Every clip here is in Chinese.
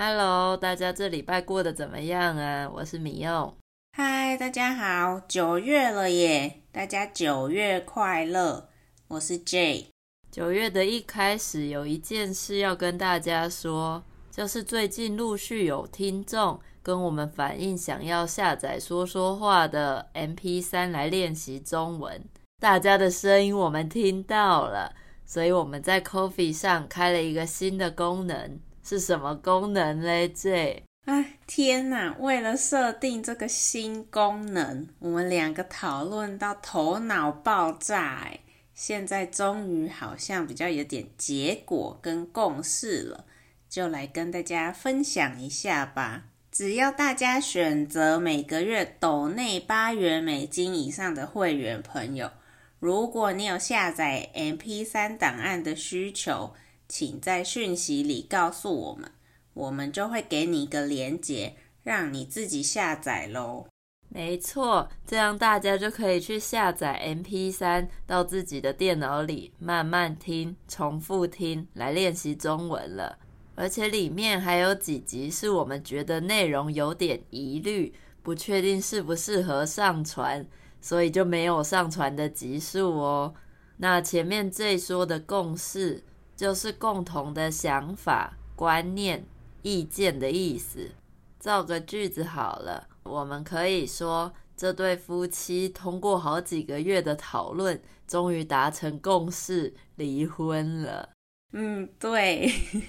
Hello，大家这礼拜过得怎么样啊？我是米柚。嗨，大家好，九月了耶！大家九月快乐。我是 Jay。九月的一开始，有一件事要跟大家说，就是最近陆续有听众跟我们反映，想要下载说说话的 MP 三来练习中文。大家的声音我们听到了，所以我们在 Coffee 上开了一个新的功能。是什么功能嘞？这哎，天哪！为了设定这个新功能，我们两个讨论到头脑爆炸。哎，现在终于好像比较有点结果跟共识了，就来跟大家分享一下吧。只要大家选择每个月抖内八元美金以上的会员朋友，如果你有下载 MP3 档案的需求，请在讯息里告诉我们，我们就会给你一个连接，让你自己下载喽。没错，这样大家就可以去下载 MP3 到自己的电脑里，慢慢听、重复听，来练习中文了。而且里面还有几集是我们觉得内容有点疑虑，不确定适不适合上传，所以就没有上传的集数哦。那前面这说的共识。就是共同的想法、观念、意见的意思。造个句子好了，我们可以说，这对夫妻通过好几个月的讨论，终于达成共识，离婚了。嗯，对。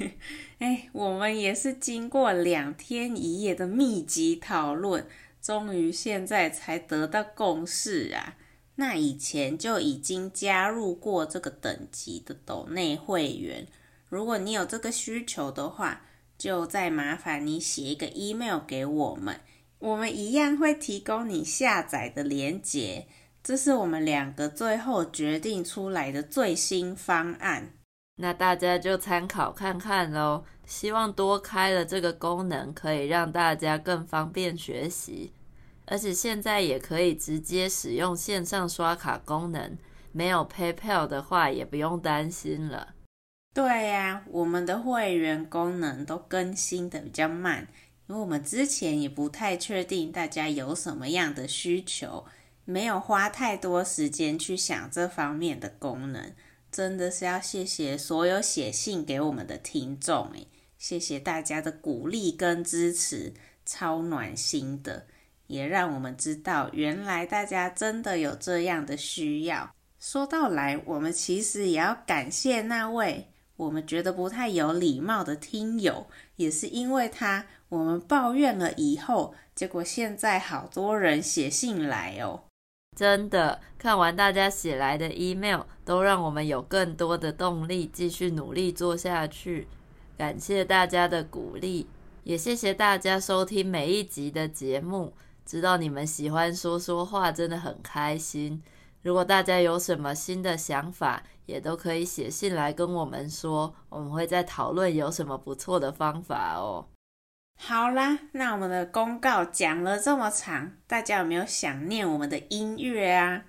哎，我们也是经过两天一夜的密集讨论，终于现在才得到共识啊。那以前就已经加入过这个等级的抖内会员，如果你有这个需求的话，就再麻烦你写一个 email 给我们，我们一样会提供你下载的连结。这是我们两个最后决定出来的最新方案，那大家就参考看看喽。希望多开了这个功能，可以让大家更方便学习。而且现在也可以直接使用线上刷卡功能，没有 PayPal 的话也不用担心了。对呀，我们的会员功能都更新的比较慢，因为我们之前也不太确定大家有什么样的需求，没有花太多时间去想这方面的功能。真的是要谢谢所有写信给我们的听众，诶，谢谢大家的鼓励跟支持，超暖心的。也让我们知道，原来大家真的有这样的需要。说到来，我们其实也要感谢那位我们觉得不太有礼貌的听友，也是因为他，我们抱怨了以后，结果现在好多人写信来哦。真的，看完大家写来的 email，都让我们有更多的动力继续努力做下去。感谢大家的鼓励，也谢谢大家收听每一集的节目。知道你们喜欢说说话，真的很开心。如果大家有什么新的想法，也都可以写信来跟我们说，我们会再讨论有什么不错的方法哦。好啦，那我们的公告讲了这么长，大家有没有想念我们的音乐啊？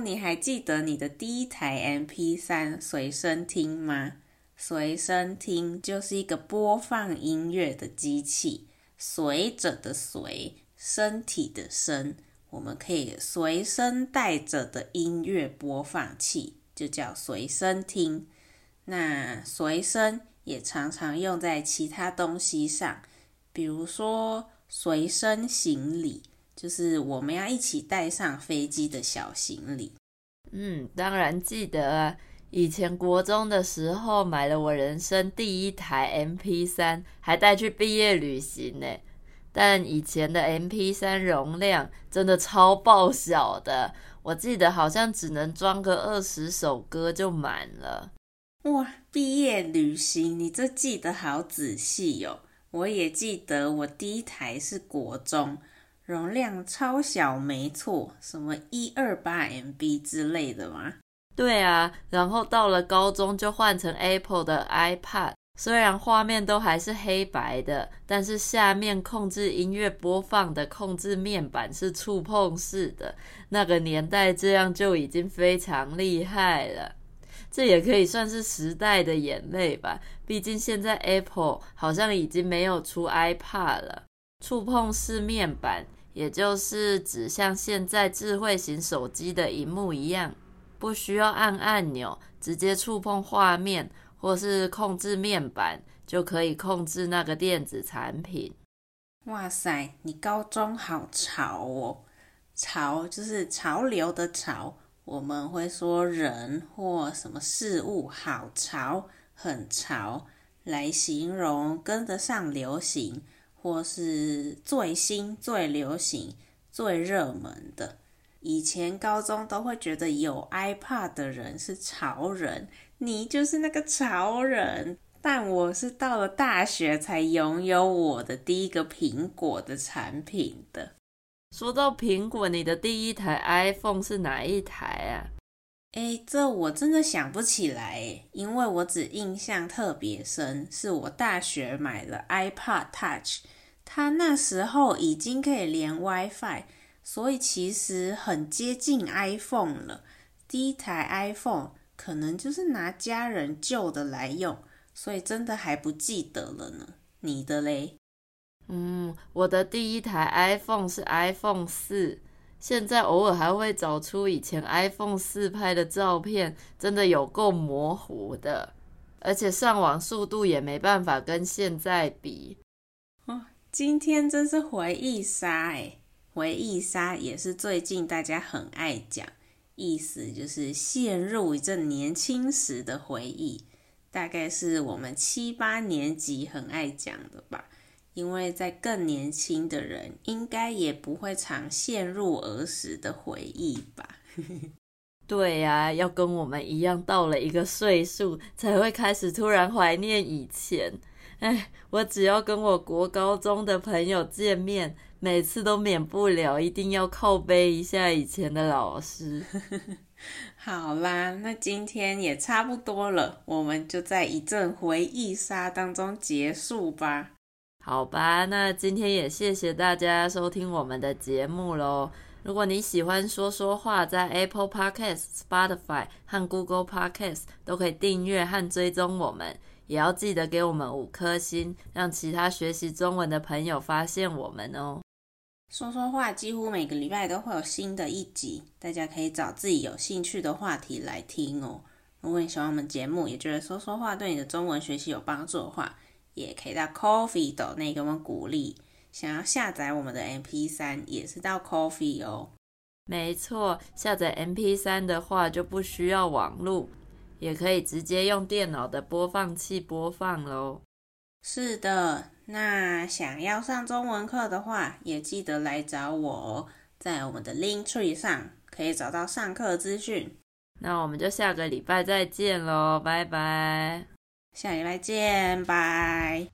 你还记得你的第一台 MP3 随身听吗？随身听就是一个播放音乐的机器，随着的随，身体的身，我们可以随身带着的音乐播放器就叫随身听。那随身也常常用在其他东西上，比如说随身行李。就是我们要一起带上飞机的小行李。嗯，当然记得啊，以前国中的时候买了我人生第一台 M P 三还带去毕业旅行呢。但以前的 M P 三容量真的超爆小的，我记得好像只能装个二十首歌就满了。哇，毕业旅行你这记得好仔细哟！我也记得我第一台是国中。容量超小，没错，什么一二八 MB 之类的吗？对啊，然后到了高中就换成 Apple 的 iPad，虽然画面都还是黑白的，但是下面控制音乐播放的控制面板是触碰式的。那个年代这样就已经非常厉害了，这也可以算是时代的眼泪吧。毕竟现在 Apple 好像已经没有出 iPad 了。触碰式面板，也就是指像现在智慧型手机的萤幕一样，不需要按按钮，直接触碰画面。或是控制面板就可以控制那个电子产品。哇塞，你高中好潮哦！潮就是潮流的潮，我们会说人或什么事物好潮、很潮，来形容跟得上流行，或是最新、最流行、最热门的。以前高中都会觉得有 iPad 的人是潮人。你就是那个潮人，但我是到了大学才拥有我的第一个苹果的产品的。说到苹果，你的第一台 iPhone 是哪一台啊？哎，这我真的想不起来，因为我只印象特别深，是我大学买了 iPod Touch，它那时候已经可以连 WiFi，所以其实很接近 iPhone 了。第一台 iPhone。可能就是拿家人旧的来用，所以真的还不记得了呢。你的嘞？嗯，我的第一台 iPhone 是 iPhone 四，现在偶尔还会找出以前 iPhone 四拍的照片，真的有够模糊的，而且上网速度也没办法跟现在比。哦，今天真是回忆杀诶，回忆杀也是最近大家很爱讲。意思就是陷入一阵年轻时的回忆，大概是我们七八年级很爱讲的吧。因为在更年轻的人，应该也不会常陷入儿时的回忆吧。对呀、啊，要跟我们一样到了一个岁数，才会开始突然怀念以前。哎，我只要跟我国高中的朋友见面。每次都免不了一定要靠背一下以前的老师。好啦，那今天也差不多了，我们就在一阵回忆杀当中结束吧。好吧，那今天也谢谢大家收听我们的节目喽。如果你喜欢说说话，在 Apple Podcast、Spotify 和 Google Podcast 都可以订阅和追踪我们。也要记得给我们五颗星，让其他学习中文的朋友发现我们哦。说说话几乎每个礼拜都会有新的一集，大家可以找自己有兴趣的话题来听哦。如果你喜欢我们节目，也觉得说说话对你的中文学习有帮助的话，也可以到 Coffee 斗内给我们鼓励。想要下载我们的 MP3，也是到 Coffee 哦。没错，下载 MP3 的话就不需要网路，也可以直接用电脑的播放器播放喽。是的。那想要上中文课的话，也记得来找我哦，在我们的 Linktree 上可以找到上课资讯。那我们就下个礼拜再见喽，拜拜！下礼拜见，拜。